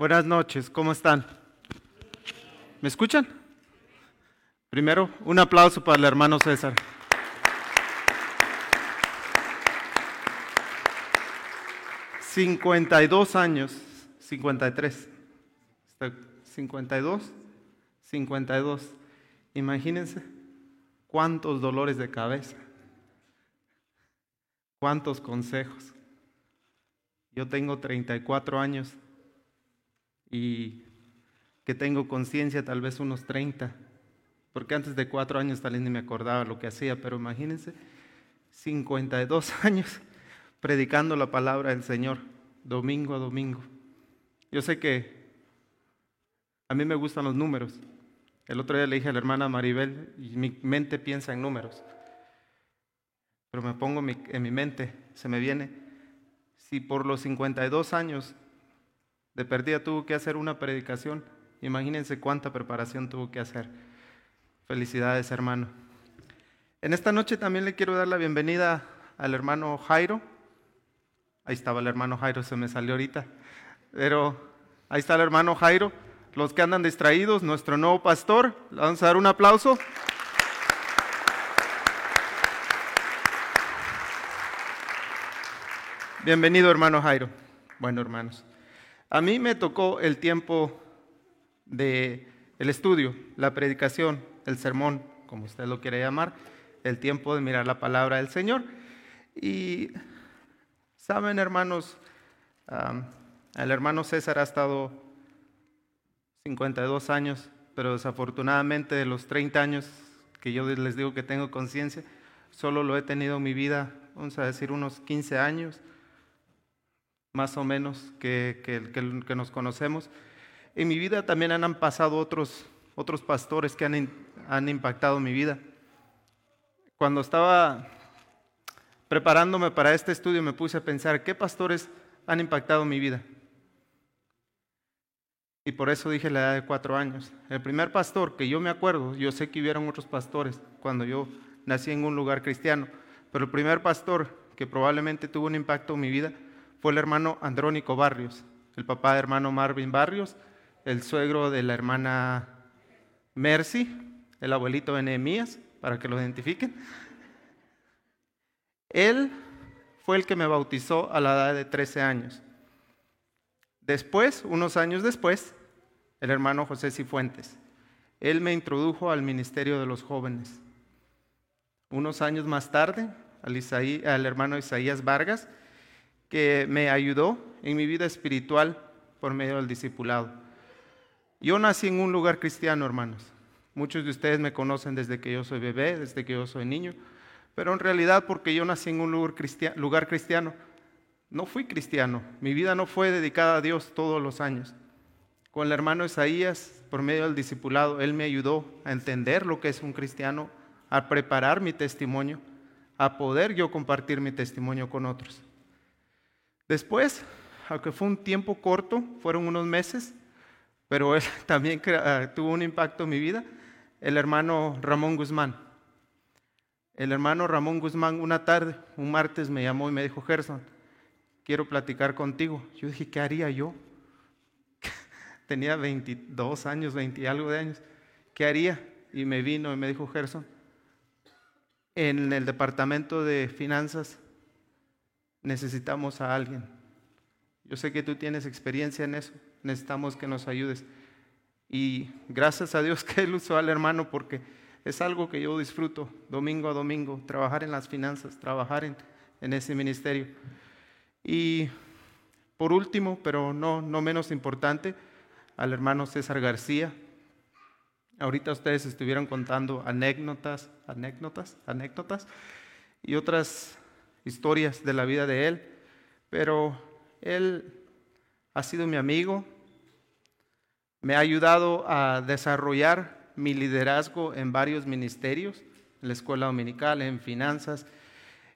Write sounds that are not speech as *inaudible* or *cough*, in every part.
Buenas noches, ¿cómo están? ¿Me escuchan? Primero, un aplauso para el hermano César. ...52 años... ...53... ...52... ...52... ...imagínense... ...cuántos dolores de cabeza... ...cuántos consejos... ...yo tengo 34 años y que tengo conciencia tal vez unos 30, porque antes de cuatro años tal vez ni me acordaba lo que hacía, pero imagínense, 52 *laughs* años predicando la palabra del Señor, domingo a domingo. Yo sé que a mí me gustan los números. El otro día le dije a la hermana Maribel, y mi mente piensa en números, pero me pongo en mi mente, se me viene, si por los 52 años de perdida tuvo que hacer una predicación. Imagínense cuánta preparación tuvo que hacer. Felicidades, hermano. En esta noche también le quiero dar la bienvenida al hermano Jairo. Ahí estaba el hermano Jairo, se me salió ahorita. Pero ahí está el hermano Jairo. Los que andan distraídos, nuestro nuevo pastor. Le vamos a dar un aplauso. Bienvenido, hermano Jairo. Bueno, hermanos. A mí me tocó el tiempo del el estudio, la predicación, el sermón, como usted lo quiere llamar, el tiempo de mirar la palabra del Señor. Y saben, hermanos, el hermano César ha estado 52 años, pero desafortunadamente de los 30 años que yo les digo que tengo conciencia, solo lo he tenido en mi vida, vamos a decir, unos 15 años más o menos que, que, nos conocemos. En mi vida también han pasado otros, otros pastores que han, han impactado mi vida. Cuando estaba preparándome para este estudio me puse a pensar, ¿qué pastores han impactado mi vida? Y por eso dije la edad de cuatro años. El primer pastor que yo me acuerdo, yo sé que hubieron otros pastores cuando yo nací en un lugar cristiano, pero el primer pastor que probablemente tuvo un impacto en mi vida fue el hermano Andrónico Barrios, el papá de hermano Marvin Barrios, el suegro de la hermana Mercy, el abuelito de Nehemías, para que lo identifiquen. Él fue el que me bautizó a la edad de 13 años. Después, unos años después, el hermano José Cifuentes. Él me introdujo al ministerio de los jóvenes. Unos años más tarde, al, al hermano Isaías Vargas, que me ayudó en mi vida espiritual por medio del discipulado. Yo nací en un lugar cristiano, hermanos. Muchos de ustedes me conocen desde que yo soy bebé, desde que yo soy niño, pero en realidad porque yo nací en un lugar cristiano, lugar cristiano no fui cristiano. Mi vida no fue dedicada a Dios todos los años. Con el hermano Isaías, por medio del discipulado, él me ayudó a entender lo que es un cristiano, a preparar mi testimonio, a poder yo compartir mi testimonio con otros. Después, aunque fue un tiempo corto, fueron unos meses, pero él *laughs* también ah, tuvo un impacto en mi vida, el hermano Ramón Guzmán. El hermano Ramón Guzmán una tarde, un martes, me llamó y me dijo, Gerson, quiero platicar contigo. Yo dije, ¿qué haría yo? *laughs* Tenía 22 años, 20 y algo de años. ¿Qué haría? Y me vino y me dijo, Gerson, en el departamento de finanzas necesitamos a alguien. Yo sé que tú tienes experiencia en eso, necesitamos que nos ayudes. Y gracias a Dios *laughs* que Él usó al hermano porque es algo que yo disfruto domingo a domingo, trabajar en las finanzas, trabajar en, en ese ministerio. Y por último, pero no, no menos importante, al hermano César García. Ahorita ustedes estuvieron contando anécdotas, anécdotas, anécdotas y otras historias de la vida de él, pero él ha sido mi amigo, me ha ayudado a desarrollar mi liderazgo en varios ministerios, en la escuela dominical, en finanzas,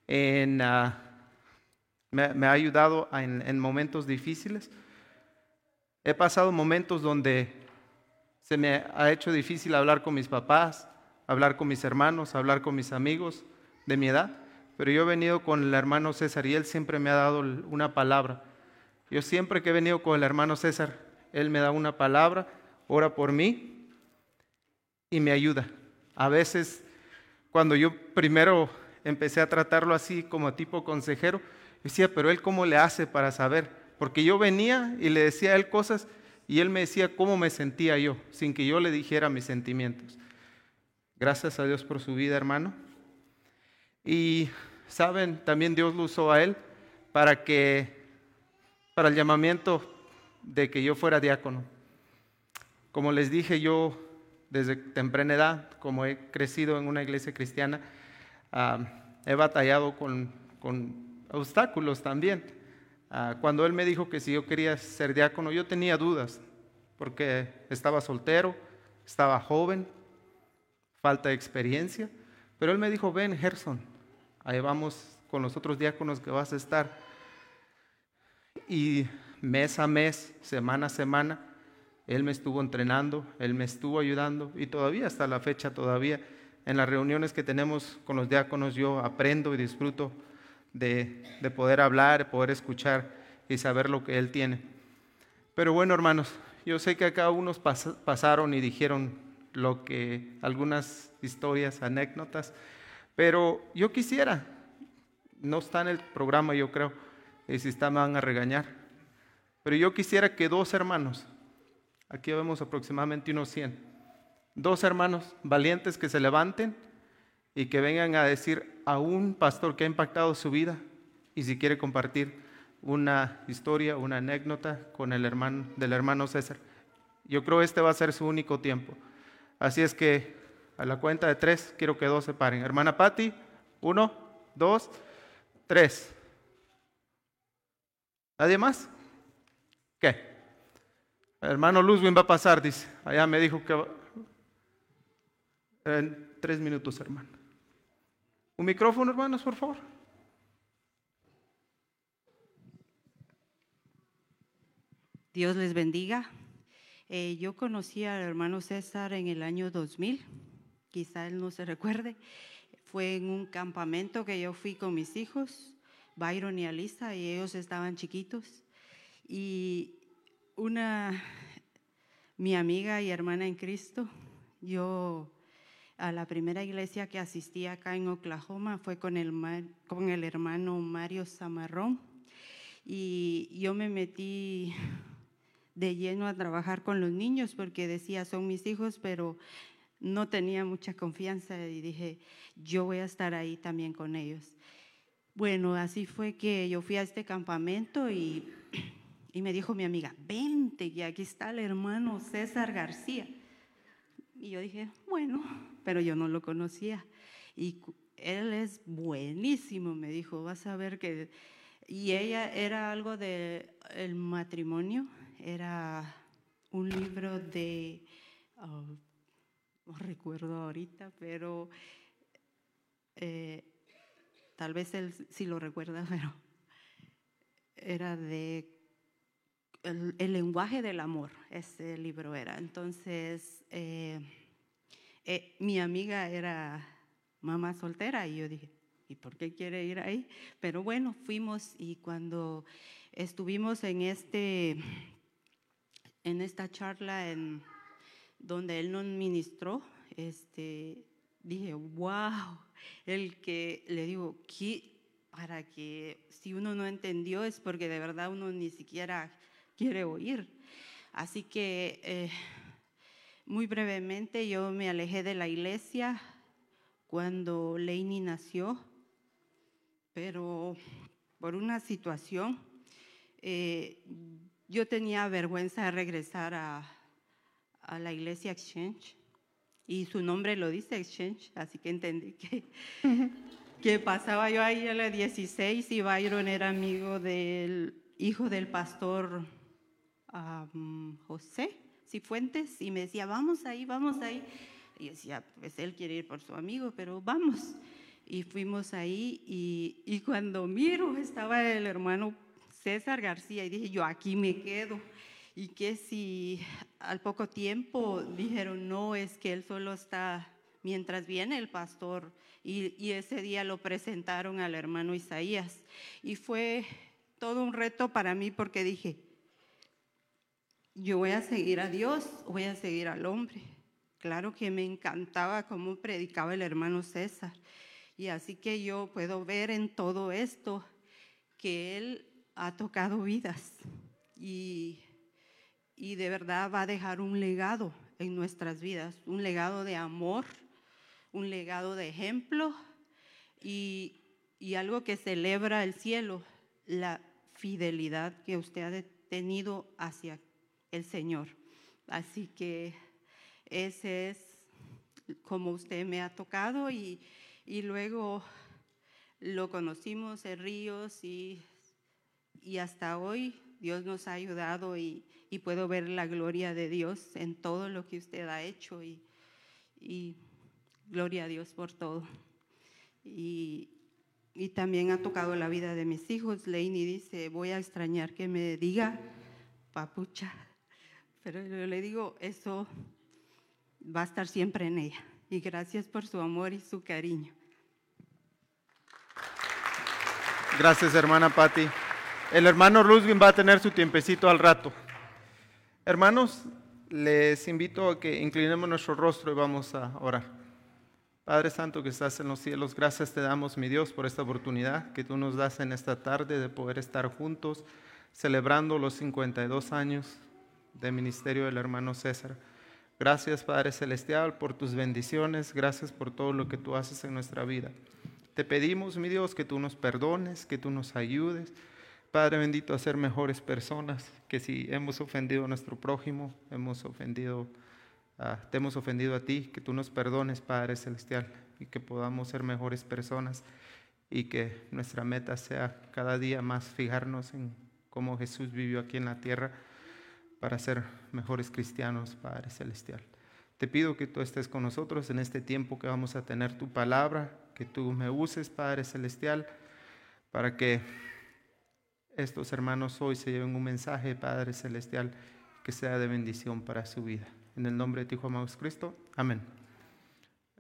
en, ah, me, ha ayudado en momentos difíciles. He pasado momentos donde se me ha hecho difícil hablar con mis papás, hablar con mis hermanos, hablar con mis amigos de mi edad. Pero yo he venido con el hermano César y él siempre me ha dado una palabra. Yo siempre que he venido con el hermano César, Él me da una palabra, ora por mí y me ayuda. A veces, cuando yo primero empecé a tratarlo así como tipo consejero, decía, pero Él cómo le hace para saber? Porque yo venía y le decía a Él cosas y Él me decía cómo me sentía yo, sin que yo le dijera mis sentimientos. Gracias a Dios por su vida, hermano. Y saben, también Dios lo usó a Él para que, para el llamamiento de que yo fuera diácono. Como les dije, yo desde temprana edad, como he crecido en una iglesia cristiana, he batallado con, obstáculos también. Ah, cuando él me dijo que si yo quería ser diácono, yo tenía dudas, porque estaba soltero, estaba joven, falta de experiencia, pero él me dijo, ven Gerson, ahí vamos con los otros diáconos que vas a estar. Y mes a mes, semana a semana, Él me estuvo entrenando, Él me estuvo ayudando y todavía hasta la fecha, todavía en las reuniones que tenemos con los diáconos, yo aprendo y disfruto de, poder hablar, poder escuchar y saber lo que Él tiene. Pero bueno, hermanos, yo sé que acá unos pasaron y dijeron lo que algunas historias, anécdotas, pero yo quisiera, no está en el programa yo creo, y si está me van a regañar, pero yo quisiera que dos hermanos, aquí vemos aproximadamente unos 100, dos hermanos valientes que se levanten y que vengan a decir a un pastor que ha impactado su vida y si quiere compartir una historia, una anécdota con el hermano del hermano César. Yo creo este va a ser su único tiempo. Así es que a la cuenta de tres quiero que dos se paren. Hermana Patti, uno, dos, tres. ¿Nadie más? ¿Qué? Hermano Luzwin va a pasar, dice. Allá me dijo que... En tres minutos, hermano. Un micrófono, hermanos, por favor. Dios les bendiga. Eh, yo conocí al hermano César en el año 2000, quizá él no se recuerde. Fue en un campamento que yo fui con mis hijos, Byron y Alisa, y ellos estaban chiquitos. Y una, mi amiga y hermana en Cristo, yo a la primera iglesia que asistí acá en Oklahoma fue con el, con el hermano Mario Zamarrón. Y yo me metí de lleno a trabajar con los niños porque decía, son mis hijos, pero no tenía mucha confianza y dije, yo voy a estar ahí también con ellos. Bueno, así fue que yo fui a este campamento y y me dijo mi amiga, vente, y aquí está el hermano César García. Y yo dije, bueno, pero yo no lo conocía. Y él es buenísimo, me dijo, vas a ver que... Y ella era algo de el matrimonio, era un libro de, oh, no *laughs* recuerdo ahorita, pero eh, tal vez él sí lo recuerda, *laughs* pero era de el, lenguaje del amor, ese libro era. Entonces, eh, eh, mi amiga era mamá soltera y yo dije, ¿y por qué quiere ir ahí? Pero bueno, fuimos y cuando estuvimos en, este, en esta charla en, donde él nos ministró, este, dije, wow, el que le digo, para que si uno no entendió es porque de verdad uno ni siquiera quiere oír. Así que eh, muy brevemente yo me alejé de la iglesia cuando Leini nació, pero por una situación eh, yo tenía vergüenza de regresar a, a la iglesia Exchange y su nombre lo dice Exchange, así que entendí que, *laughs* que pasaba yo ahí a la 16 y Byron era amigo del hijo del pastor José Cifuentes y me decía, vamos ahí, vamos ahí. Y decía, pues él quiere ir por su amigo, pero vamos. Y fuimos ahí y, y cuando miro estaba el hermano César García y dije, yo aquí me quedo. Y que si al poco tiempo dijeron, no, es que él solo está mientras viene el pastor. Y, y, ese día lo presentaron al hermano Isaías. Y fue todo un reto para mí porque dije, yo voy a seguir a Dios, voy a seguir al hombre. Claro que me encantaba cómo predicaba el hermano César. Y así que yo puedo ver en todo esto que él ha tocado vidas y, y de verdad va a dejar un legado en nuestras vidas, un legado de amor, un legado de ejemplo y, algo que celebra el cielo, la fidelidad que usted ha tenido hacia el Señor. Así que ese es como usted me ha tocado y, luego lo conocimos en Ríos y hasta hoy Dios nos ha ayudado y, y, puedo ver la gloria de Dios en todo lo que usted ha hecho y, gloria a Dios por todo. Y, también ha tocado la vida de mis hijos. Leini dice, voy a extrañar que me diga papucha, *laughs* pero yo le digo, eso va a estar siempre en ella. Y gracias por su amor y su cariño. Gracias, hermana Patti. El hermano Rusvin va a tener su tiempecito al rato. Hermanos, les invito a que inclinemos nuestro rostro y vamos a orar. Padre Santo que estás en los cielos, gracias te damos, mi Dios, por esta oportunidad que tú nos das en esta tarde de poder estar juntos celebrando los 52 años de ministerio del hermano César. Gracias Padre Celestial por tus bendiciones, gracias por todo lo que tú haces en nuestra vida. Te pedimos, mi Dios, que tú nos perdones, que tú nos ayudes. Padre bendito, a ser mejores personas, que si hemos ofendido a nuestro prójimo, hemos ofendido, te hemos ofendido a ti, que tú nos perdones, Padre Celestial, y que podamos ser mejores personas y que nuestra meta sea cada día más fijarnos en cómo Jesús vivió aquí en la tierra para ser mejores cristianos, Padre Celestial. Te pido que tú estés con nosotros en este tiempo que vamos a tener tu palabra, que tú me uses, Padre Celestial, para que estos hermanos hoy se lleven un mensaje, Padre Celestial, que sea de bendición para su vida. En el nombre de Hijo amado Cristo. Amén.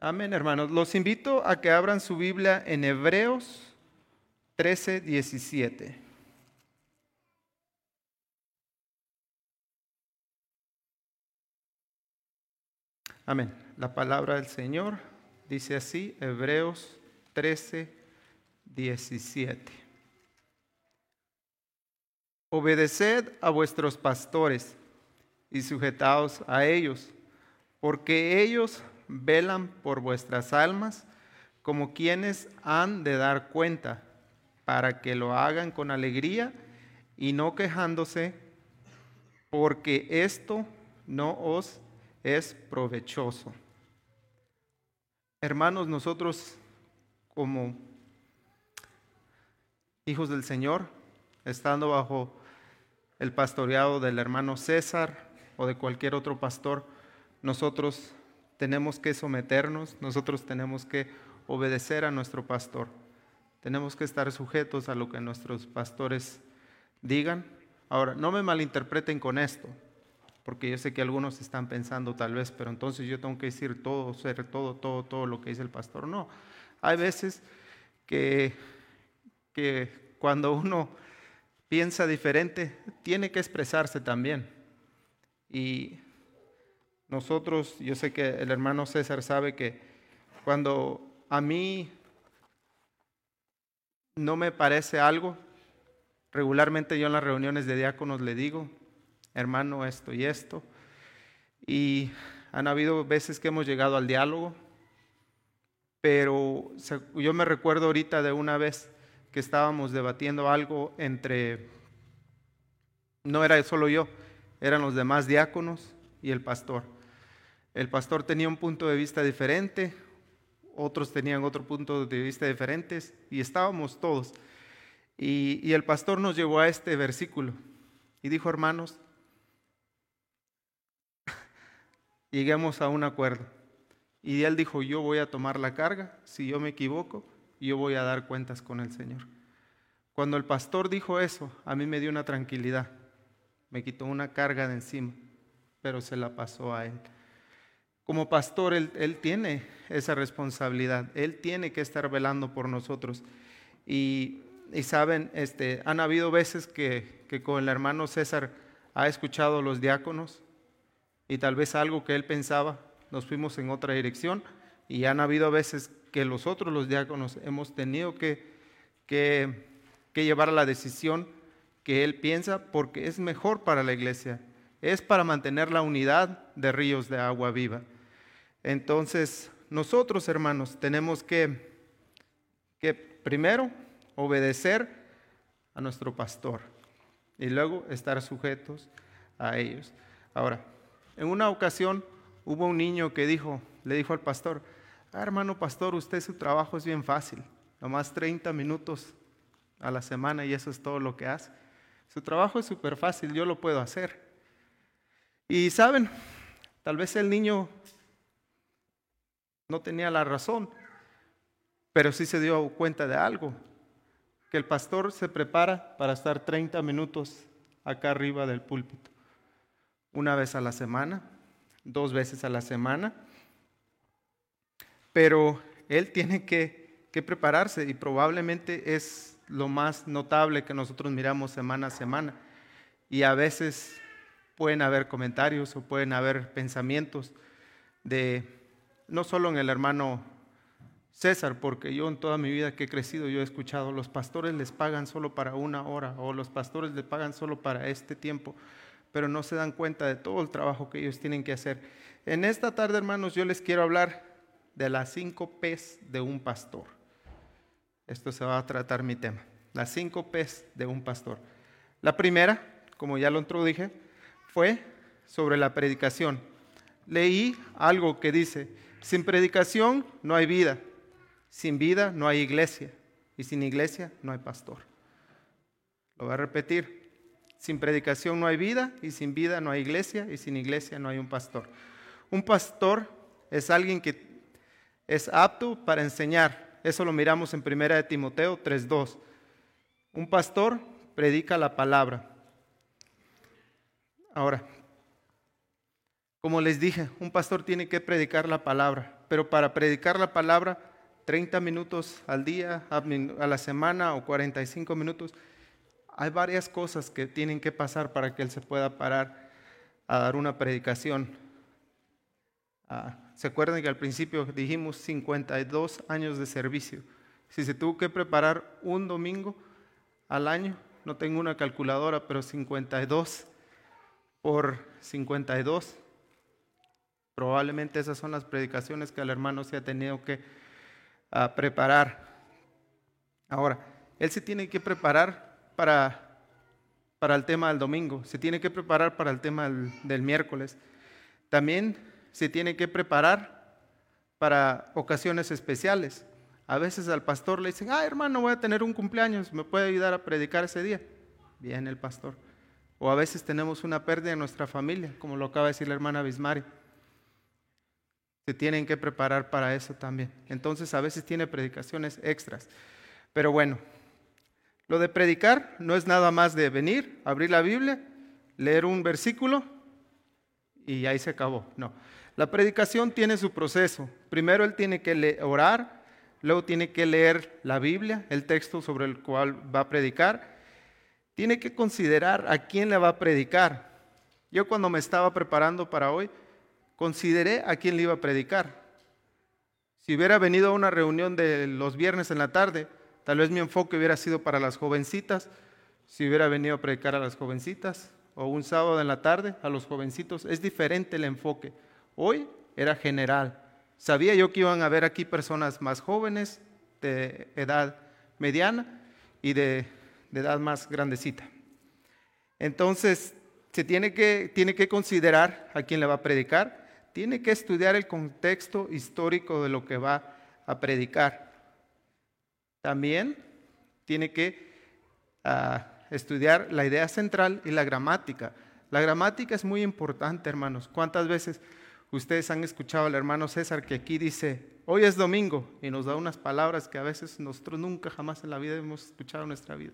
Amén, hermanos. Los invito a que abran su Biblia en Hebreos 13, 17. Amén. La palabra del Señor dice así, Hebreos 13, 17. Obedeced a vuestros pastores y sujetaos a ellos, porque ellos velan por vuestras almas como quienes han de dar cuenta, para que lo hagan con alegría y no quejándose, porque esto no os es provechoso. Hermanos, nosotros como hijos del Señor, estando bajo el pastoreado del hermano César o de cualquier otro pastor, nosotros tenemos que someternos, nosotros tenemos que obedecer a nuestro pastor. Tenemos que estar sujetos a lo que nuestros pastores digan. Ahora, no me malinterpreten con esto porque yo sé que algunos están pensando tal vez, pero entonces yo tengo que decir todo, ser todo, todo, todo lo que dice el pastor. No, hay veces que, que cuando uno piensa diferente, tiene que expresarse también. Y nosotros, yo sé que el hermano César sabe que cuando a mí no me parece algo, regularmente yo en las reuniones de diáconos le digo, hermano, esto y esto. Y han habido veces que hemos llegado al diálogo, pero yo me recuerdo ahorita de una vez que estábamos debatiendo algo entre, no era solo yo, eran los demás diáconos y el pastor. El pastor tenía un punto de vista diferente, otros tenían otro punto de vista diferente y estábamos todos. Y, el pastor nos llevó a este versículo y dijo, hermanos, *laughs* lleguemos a un acuerdo. Y él dijo, yo voy a tomar la carga, si yo me equivoco, yo voy a dar cuentas con el Señor. Cuando el pastor dijo eso, a mí me dio una tranquilidad, me quitó una carga de encima, pero se la pasó a él. Como pastor, él, tiene esa responsabilidad, él tiene que estar velando por nosotros. Y, saben, este, han habido veces que, que con el hermano César ha escuchado a los diáconos y tal vez algo que él pensaba, nos fuimos en otra dirección y han habido veces que nosotros los diáconos hemos tenido que, que, que llevar a la decisión que él piensa porque es mejor para la iglesia, es para mantener la unidad de ríos de agua viva. Entonces, nosotros hermanos tenemos que, que primero obedecer a nuestro pastor y luego estar sujetos a ellos. Ahora, en una ocasión hubo un niño que dijo, le dijo al pastor, ah, hermano pastor, usted su trabajo es bien fácil, nomás 30 minutos a la semana y eso es todo lo que hace. Su trabajo es súper fácil, yo lo puedo hacer. Y saben, tal vez el niño no tenía la razón, pero sí se dio cuenta de algo, que el pastor se prepara para estar 30 minutos acá arriba del púlpito, una vez a la semana, dos veces a la semana, pero él tiene que, prepararse y probablemente es lo más notable que nosotros miramos semana a semana. Y a veces pueden haber comentarios o pueden haber pensamientos de, no solo en el hermano César, porque yo en toda mi vida que he crecido, yo he escuchado, los pastores les pagan solo para una hora o los pastores les pagan solo para este tiempo, pero no se dan cuenta de todo el trabajo que ellos tienen que hacer. En esta tarde, hermanos, yo les quiero hablar de las cinco P's de un pastor. Esto se va a tratar mi tema. Las cinco P's de un pastor. La primera, como ya lo introduje, fue sobre la predicación. Leí algo que dice, sin predicación no hay vida. Sin vida no hay iglesia y sin iglesia no hay pastor. Lo voy a repetir. Sin predicación no hay vida y sin vida no hay iglesia y sin iglesia no hay un pastor. Un pastor es alguien que es apto para enseñar. Eso lo miramos en 1 de Timoteo 3:2. Un pastor predica la palabra. Ahora, como les dije, un pastor tiene que predicar la palabra, pero para predicar la palabra 30 minutos al día, a la semana o 45 minutos. Hay varias cosas que tienen que pasar para que él se pueda parar a dar una predicación. Ah, ¿Se acuerdan que al principio dijimos 52 años de servicio? Si se tuvo que preparar un domingo al año, no tengo una calculadora, pero 52 por 52, probablemente esas son las predicaciones que el hermano se ha tenido que a preparar. Ahora, él se tiene que preparar para, para el tema del domingo, se tiene que preparar para el tema del miércoles. También se tiene que preparar para ocasiones especiales. A veces al pastor le dicen, ah, hermano, voy a tener un cumpleaños, ¿me puede ayudar a predicar ese día? Viene el pastor. O a veces tenemos una pérdida en nuestra familia, como lo acaba de decir la hermana Bismari se tienen que preparar para eso también. Entonces a veces tiene predicaciones extras. Pero bueno, lo de predicar no es nada más de venir, abrir la Biblia, leer un versículo y ahí se acabó. No, la predicación tiene su proceso. Primero él tiene que orar, luego tiene que leer la Biblia, el texto sobre el cual va a predicar. Tiene que considerar a quién le va a predicar. Yo cuando me estaba preparando para hoy, consideré a quién le iba a predicar. Si hubiera venido a una reunión de los viernes en la tarde, tal vez mi enfoque hubiera sido para las jovencitas, si hubiera venido a predicar a las jovencitas, o un sábado en la tarde a los jovencitos, es diferente el enfoque. Hoy era general. Sabía yo que iban a haber aquí personas más jóvenes, de edad mediana y de, de edad más grandecita. Entonces, se tiene que, tiene que considerar a quién le va a predicar tiene que estudiar el contexto histórico de lo que va a predicar. También tiene que ah, estudiar la idea central y la gramática. La gramática es muy importante, hermanos. ¿Cuántas veces ustedes han escuchado al hermano César que aquí dice, hoy es domingo, y nos da unas palabras que a veces nosotros nunca jamás en la vida hemos escuchado nuestra vida?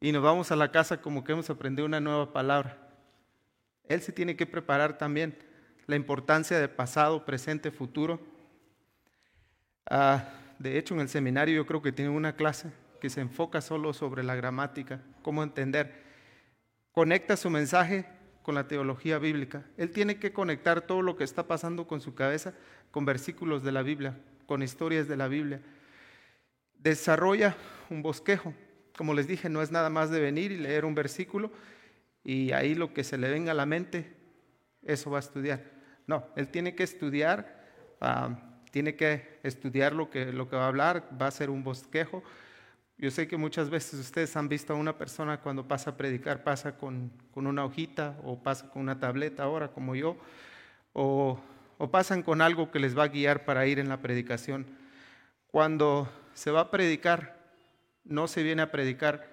Y nos vamos a la casa como que hemos aprendido una nueva palabra. Él se tiene que preparar también la importancia de pasado, presente, futuro. Ah, de hecho, en el seminario yo creo que tienen una clase que se enfoca solo sobre la gramática, cómo entender. conecta su mensaje con la teología bíblica. Él tiene que conectar todo lo que está pasando con su cabeza con versículos de la Biblia, con historias de la Biblia. Desarrolla un bosquejo. Como les dije, no es nada más de venir y leer un versículo y ahí lo que se le venga a la mente, eso va a estudiar. No, él tiene que estudiar, ah, tiene que estudiar lo que, lo que va a hablar, va a ser un bosquejo, yo sé que muchas veces ustedes han visto a una persona cuando pasa a predicar, pasa con, una hojita o pasa con una tableta ahora como yo, o, o pasan con algo que les va a guiar para ir en la predicación. Cuando se va a predicar, no se viene a predicar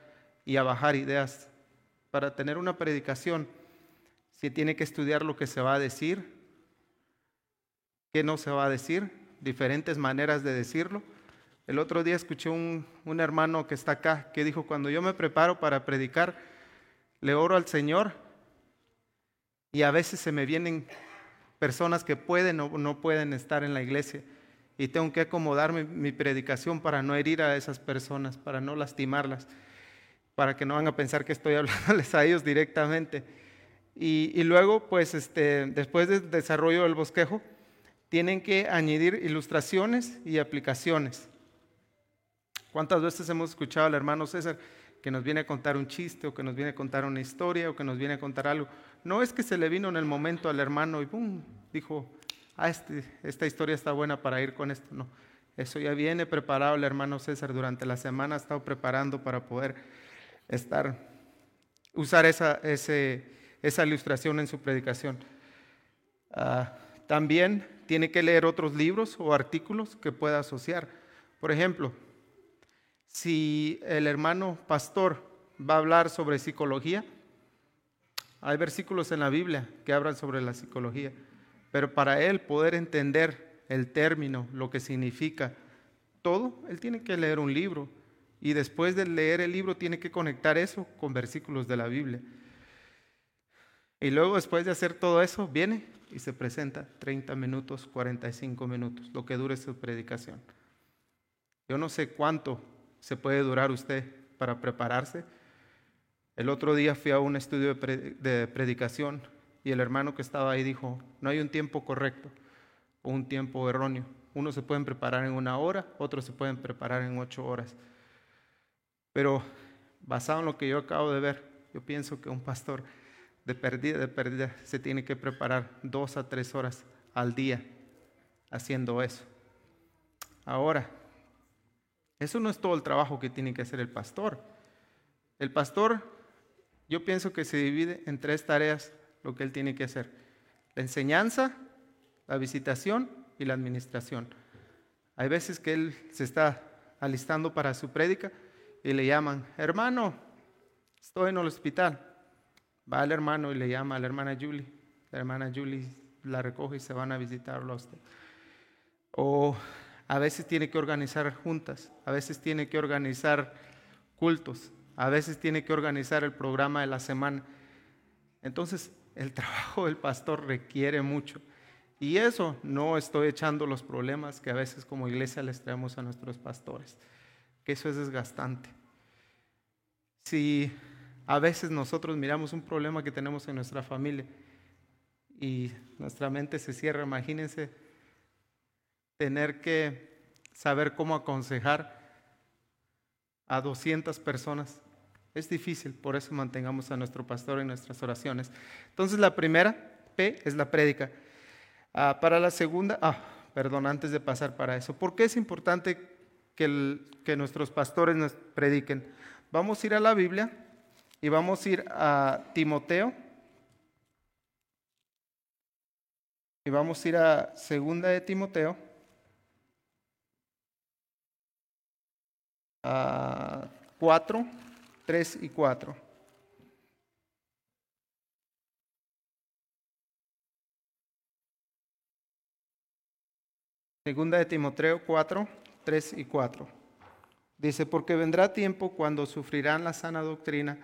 y a bajar ideas. Para tener una predicación, se tiene que estudiar lo que se va a decir, qué no se va a decir, diferentes maneras de decirlo el otro día escuché un, un hermano que está acá que dijo, cuando yo me preparo para predicar, le oro al Señor y a veces se me vienen personas que pueden o no pueden estar en la iglesia y tengo que acomodar mi, predicación para no herir a esas personas, para no lastimarlas, para que no van a pensar que estoy *laughs* hablándoles a ellos directamente. Y, y luego, pues, este, después del desarrollo del bosquejo, tienen que añadir ilustraciones y aplicaciones. ¿Cuántas veces hemos escuchado al hermano César que nos viene a contar un chiste o que nos viene a contar una historia o que nos viene a contar algo? No es que se le vino en el momento al hermano y ¡pum! dijo, ah, este, esta historia está buena para ir con esto. No, eso ya viene preparado el hermano César durante la semana, ha estado preparando para poder estar, usar esa, esa ilustración en su predicación. Ah, también tiene que leer otros libros o artículos que pueda asociar. Por ejemplo, si el hermano pastor va a hablar sobre psicología, hay versículos en la Biblia que hablan sobre la psicología, pero para él poder entender el término, lo que significa todo, él tiene que leer un libro y después de leer el libro tiene que conectar eso con versículos de la Biblia. Y luego después de hacer todo eso, viene y se presenta 30 minutos, 45 minutos, lo que dure su predicación. Yo no sé cuánto se puede durar usted para prepararse. El otro día fui a un estudio de predicación y el hermano que estaba ahí dijo, no hay un tiempo correcto o un tiempo erróneo. Unos se pueden preparar en una hora, otros se pueden preparar en ocho horas. Pero basado en lo que yo acabo de ver, yo pienso que un pastor de pérdida, de pérdida, se tiene que preparar dos a tres horas al día haciendo eso. Ahora, eso no es todo el trabajo que tiene que hacer el pastor. El pastor, yo pienso que se divide en tres tareas lo que él tiene que hacer. La enseñanza, la visitación y la administración. Hay veces que él se está alistando para su prédica y le llaman, hermano, estoy en el hospital. Va el hermano y le llama a la hermana Julie. La hermana Julie la recoge y se van a visitarlo a usted. O a veces tiene que organizar juntas, a veces tiene que organizar cultos, a veces tiene que organizar el programa de la semana. Entonces, el *laughs* trabajo del pastor requiere mucho. Y eso no estoy echando los problemas que a veces como iglesia les traemos a nuestros pastores, que eso es desgastante. Si a veces nosotros miramos un problema que tenemos en nuestra familia y nuestra mente se cierra, imagínense tener que saber cómo aconsejar a 200 personas. Es difícil, por eso mantengamos a nuestro pastor en nuestras oraciones. Entonces la primera, P, es la prédica. Ah, para la segunda, ah, perdón, antes de pasar para eso, ¿por qué es importante que, que nuestros pastores nos prediquen? Vamos a ir a la Biblia y vamos a ir a Timoteo. Y vamos a ir a segunda de Timoteo. 4, 3 y 4. Segunda de Timoteo 4, 3 y 4. Dice, porque vendrá tiempo cuando sufrirán la sana doctrina,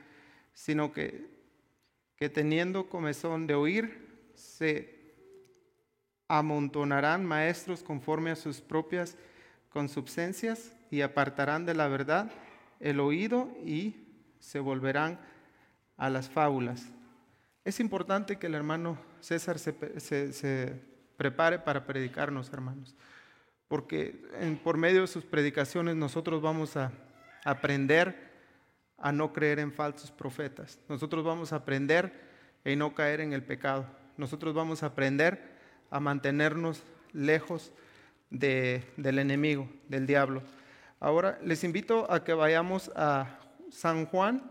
sino que, que teniendo comezón de oír, se amontonarán maestros conforme a sus propias consubstancias y apartarán de la verdad el oído y se volverán a las fábulas. Es importante que el hermano César se, prepare para predicarnos, hermanos, porque por medio de sus predicaciones nosotros vamos a aprender a no creer en falsos profetas. Nosotros vamos a aprender a no caer en el pecado. Nosotros vamos a aprender a mantenernos lejos del enemigo, del diablo. Ahora les invito a que vayamos a San Juan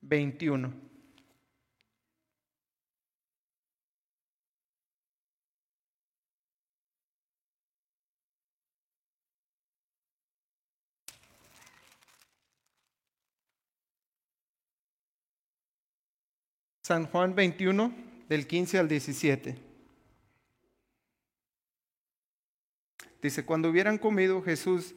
21. San Juan 21, del 15 al 17. Dice, cuando hubieran comido, Jesús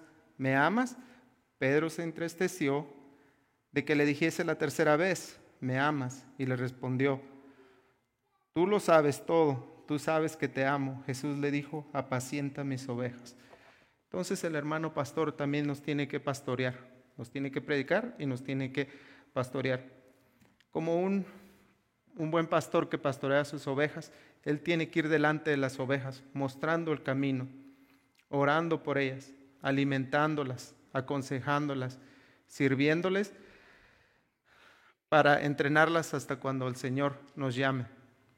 ¿me amas? Pedro se entristeció de que le dijese la tercera vez, ¿me amas? Y le respondió, tú lo sabes todo, tú sabes que te amo. Jesús le dijo, apacienta mis ovejas. Entonces el hermano pastor también nos tiene que pastorear, nos tiene que predicar y nos tiene que pastorear. Como un un buen pastor que pastorea sus ovejas, él tiene que ir delante de las ovejas, mostrando el camino, orando por ellas, alimentándolas, aconsejándolas, sirviéndoles para entrenarlas hasta cuando el Señor nos llame.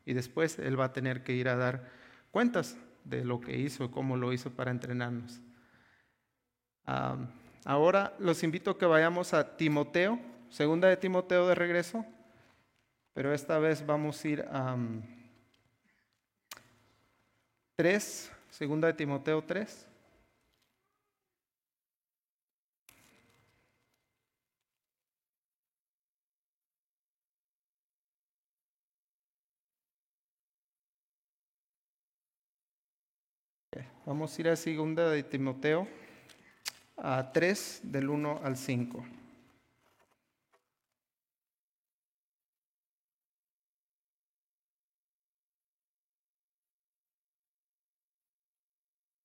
Y después Él va a tener que ir a dar cuentas de lo que hizo, cómo lo hizo para entrenarnos. ahora los invito a que vayamos a Timoteo, segunda de Timoteo de regreso, pero esta vez vamos a ir a 3, segunda de Timoteo 3. Vamos a ir a segunda de Timoteo a 3 del 1 al 5.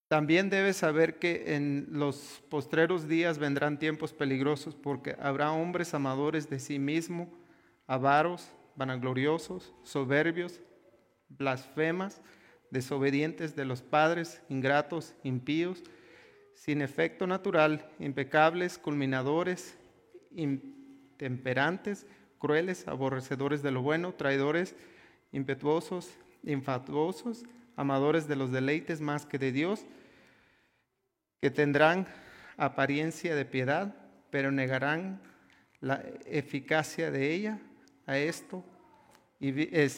También debes saber que en los postreros días vendrán tiempos peligrosos porque habrá hombres amadores de sí mismo, avaros, vanagloriosos, soberbios, blasfemas, desobedientes de los padres, ingratos, impíos, sin efecto natural, impecables, culminadores, intemperantes, crueles, aborrecedores de lo bueno, traidores, impetuosos, infatuosos, amadores de los deleites más que de Dios, que tendrán apariencia de piedad, pero negarán la eficacia de ella. A esto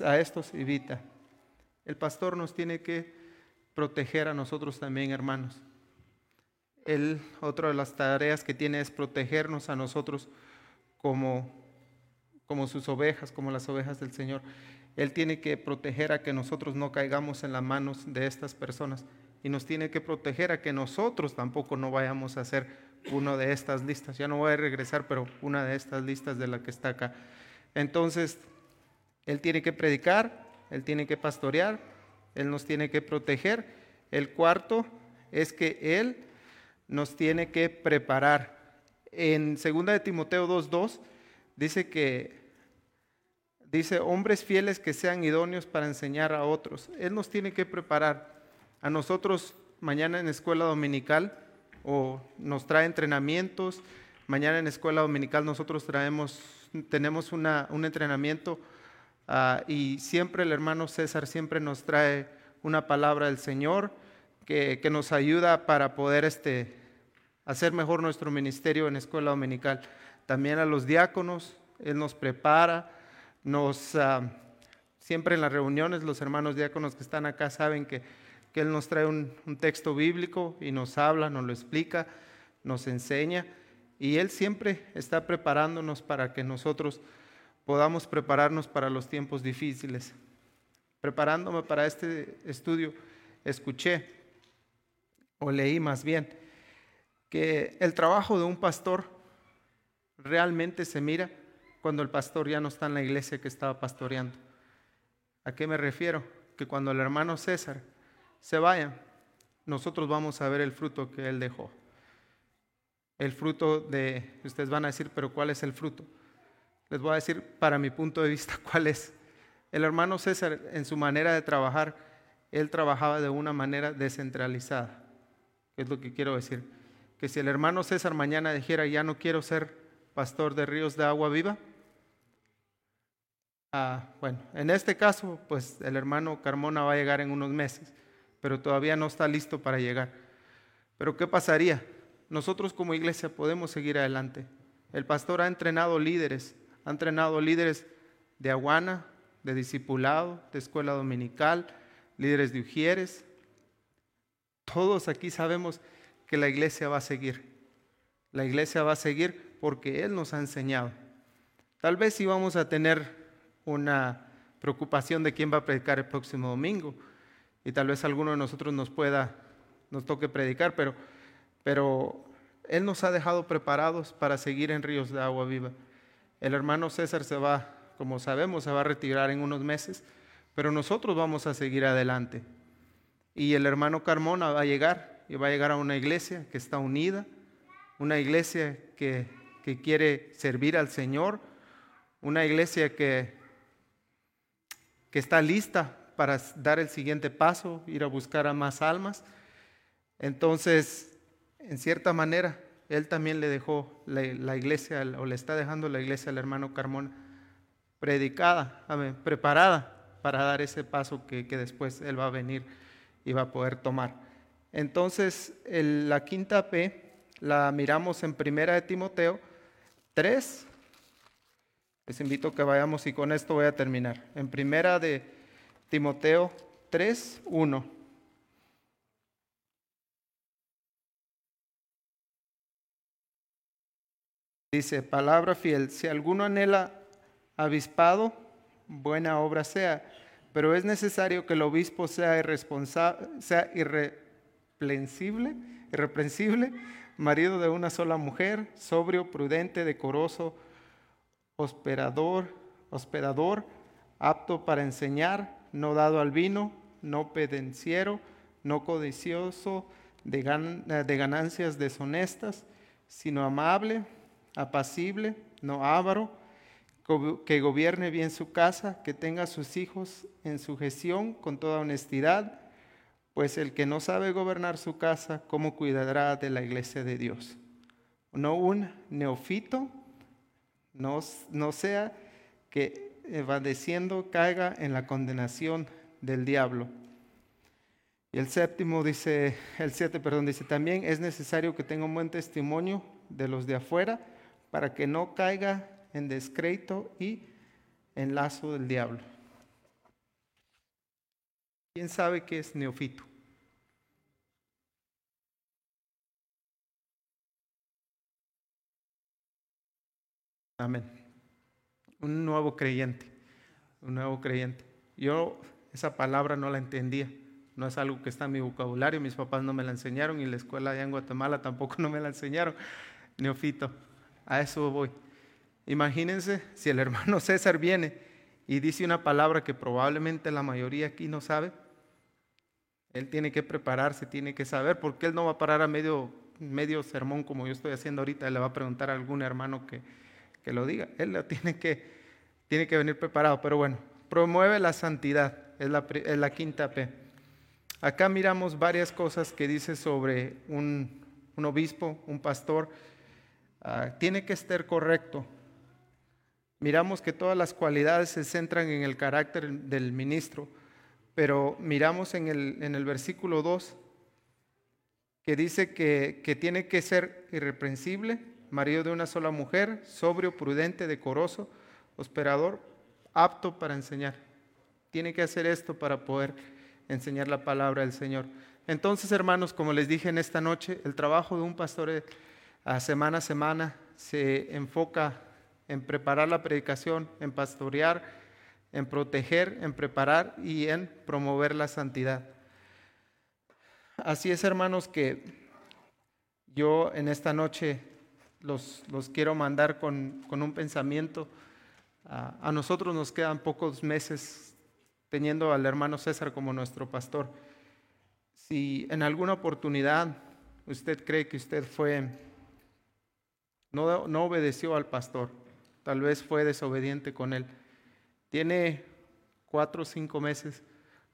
a estos evita. El pastor nos tiene que proteger a nosotros también, hermanos. Él, otra de las tareas que tiene es protegernos a nosotros como, como sus ovejas, como las ovejas del Señor. Él tiene que proteger a que nosotros no caigamos en las manos de estas personas y nos tiene que proteger a que nosotros tampoco no vayamos a ser una de estas listas. Ya no voy a regresar, pero una de estas listas de la que está acá. Entonces, Él tiene que predicar, Él tiene que pastorear, Él nos tiene que proteger. El cuarto es que Él nos tiene que preparar. En 2 de Timoteo 2.2 dice que dice hombres fieles que sean idóneos para enseñar a otros. Él nos tiene que preparar a nosotros mañana en escuela dominical o nos trae entrenamientos. Mañana en escuela dominical nosotros traemos, tenemos una, un entrenamiento ah, y siempre el hermano César siempre nos trae una palabra del Señor que, que nos ayuda para poder este, hacer mejor nuestro ministerio en escuela dominical. También a los diáconos, Él nos prepara, nos, ah, siempre en las reuniones los hermanos diáconos que están acá saben que que Él nos trae un, texto bíblico y nos habla, nos lo explica, nos enseña. Y Él siempre está preparándonos para que nosotros podamos prepararnos para los tiempos difíciles. Preparándome para este estudio, escuché, o leí más bien, que el trabajo de un pastor realmente se mira cuando el pastor ya no está en la iglesia que estaba pastoreando. ¿A qué me refiero? Que cuando el hermano César se vaya, nosotros vamos a ver el fruto que él dejó. El fruto de, ustedes van a decir, pero ¿cuál es el fruto? Les voy a decir, para mi punto de vista, *laughs* cuál es. El hermano César, en su manera de trabajar, él trabajaba de una manera descentralizada. ¿Qué es lo que quiero decir? Que si el hermano César mañana dijera, ya no quiero ser pastor de ríos de agua viva, ah, bueno, en este caso, pues el hermano Carmona va a llegar en unos meses, pero todavía no está listo para llegar. Pero ¿qué pasaría? Nosotros como iglesia podemos seguir adelante. El pastor ha entrenado líderes, ha entrenado líderes de Aguana, de discipulado, de escuela dominical, líderes de Ujieres. Todos aquí sabemos que la iglesia va a seguir. La iglesia va a seguir porque Él nos ha enseñado. Tal vez sí vamos a tener una preocupación de quién va a predicar el próximo domingo y tal vez alguno de nosotros nos pueda, nos toque predicar, pero, pero Él nos ha dejado preparados para seguir en ríos de agua viva. El hermano César se va, como sabemos, se va a retirar en unos meses, pero nosotros vamos a seguir adelante. Y el hermano Carmona va a llegar y va a llegar a una iglesia que está unida, una iglesia que, que quiere servir al Señor, una iglesia que, que está lista para dar el siguiente paso, ir a buscar a más almas. Entonces, en cierta manera, él también le dejó la, iglesia, o le está dejando la iglesia al hermano Carmona, predicada, preparada para dar ese paso que, después él va a venir y va a poder tomar. Entonces, la quinta P la miramos en Primera de Timoteo 3. Les invito a que vayamos y con esto voy a terminar. En Primera de Timoteo 3, 1. Dice, palabra fiel, si alguno anhela avispado, buena obra sea, pero es necesario que el obispo sea, irresponsable, sea irreprensible, irreprensible, marido de una sola mujer, sobrio, prudente, decoroso, hospedador, hospedador, apto para enseñar, no dado al vino, no pedenciero, no codicioso de, de ganancias deshonestas, sino amable apacible, no avaro, que gobierne bien su casa, que tenga a sus hijos en su gestión con toda honestidad, pues el que no sabe gobernar su casa, ¿cómo cuidará de la iglesia de Dios? No un neofito, no, no sea que evadeciendo caiga en la condenación del diablo. Y el séptimo dice, el siete, perdón, dice, también es necesario que tenga un buen testimonio de los de afuera, para que no caiga en descrédito y en lazo del diablo. ¿Quién sabe qué es neofito? Amén. Un nuevo creyente, un nuevo creyente. Yo esa palabra no la entendía, no es algo que está en mi vocabulario, mis papás no me la enseñaron y la escuela allá en Guatemala tampoco *laughs* no me la enseñaron. Neofito. A eso voy. Imagínense si el hermano *laughs* César viene y dice una palabra que probablemente la mayoría aquí no sabe. Él tiene que prepararse, tiene que saber, porque él no va a parar a medio, medio sermón como yo estoy haciendo ahorita. Él le va a preguntar a algún hermano que, que lo diga. Él lo *laughs* tiene que, tiene que venir preparado. Pero bueno, promueve la santidad, es la, es la quinta P. Acá miramos varias cosas que dice sobre un, un obispo, un pastor Ah, tiene que estar correcto. Miramos que todas las cualidades se centran en el carácter del ministro, pero miramos en el, en el versículo 2 que dice que, que tiene que ser irreprensible, marido de una sola mujer, sobrio, prudente, decoroso, hospedador, apto para enseñar. Tiene que hacer esto para poder enseñar la palabra del Señor. Entonces, hermanos, como les dije en esta noche, el trabajo de un pastor semana a semana se enfoca en preparar la predicación, en pastorear, en proteger, en preparar y en promover la santidad. Así es, hermanos, que yo en esta noche los, quiero mandar con, un pensamiento. a nosotros nos quedan pocos meses teniendo al hermano César como nuestro pastor. Si en alguna oportunidad usted cree que usted fue, no, obedeció al pastor, tal vez fue desobediente con él, tiene cuatro o cinco meses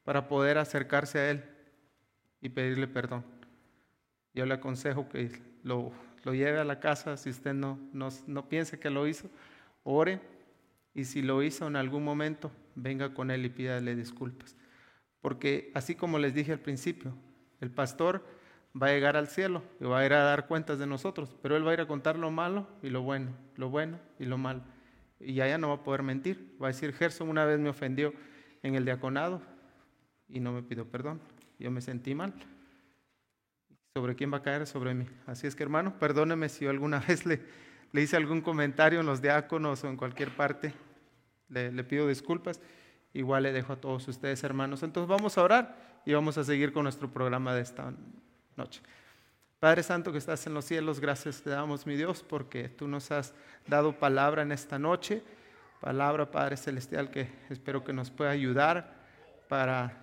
para poder acercarse a él y pedirle perdón. Yo le aconsejo que lo, lo lleve a la casa, si usted no, no, no piense que lo hizo, ore y si lo hizo en algún momento, venga con él y pídale disculpas. Porque así como les dije al principio, el pastor va a llegar al cielo y va a ir a dar cuentas de nosotros, pero él va a ir a contar lo malo y lo bueno, lo bueno y lo malo. Y allá no va a poder mentir. Va a decir, Gerson una vez me ofendió en el diaconado y no me pidió perdón. Yo me sentí mal. ¿Sobre quién va a caer? Sobre mí. Así es que hermano, perdóneme si yo alguna *laughs* vez le, le hice algún comentario en los diáconos o en cualquier parte. Le, le pido disculpas. Igual le dejo a todos ustedes, hermanos. Entonces vamos a orar y vamos a seguir con nuestro programa de esta noche. Padre Santo que estás en los cielos, gracias te damos, mi Dios, porque tú nos has dado palabra en esta noche. Palabra, Padre Celestial, que espero que nos pueda ayudar para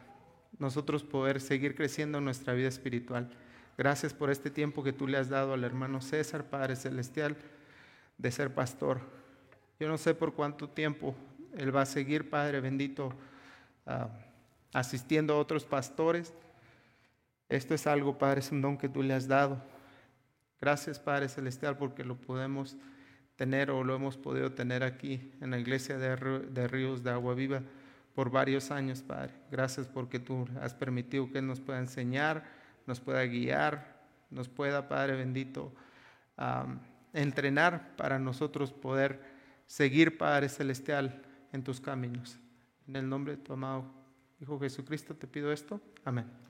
nosotros poder seguir creciendo en nuestra vida espiritual. Gracias por este tiempo que tú le has dado al hermano César, Padre Celestial, de ser pastor. Yo no sé por cuánto tiempo él va a seguir, Padre bendito, ah, asistiendo a otros pastores. Esto es algo, Padre, es un don que tú le has dado. Gracias, Padre Celestial, porque lo podemos tener o lo hemos podido tener aquí en la iglesia de, Ríos de Agua Viva por varios años, Padre. Gracias porque tú has permitido que nos pueda enseñar, nos pueda guiar, nos pueda, Padre bendito, entrenar para nosotros poder seguir, Padre Celestial, en tus caminos. En el nombre de tu amado Hijo Jesucristo te pido esto. Amén.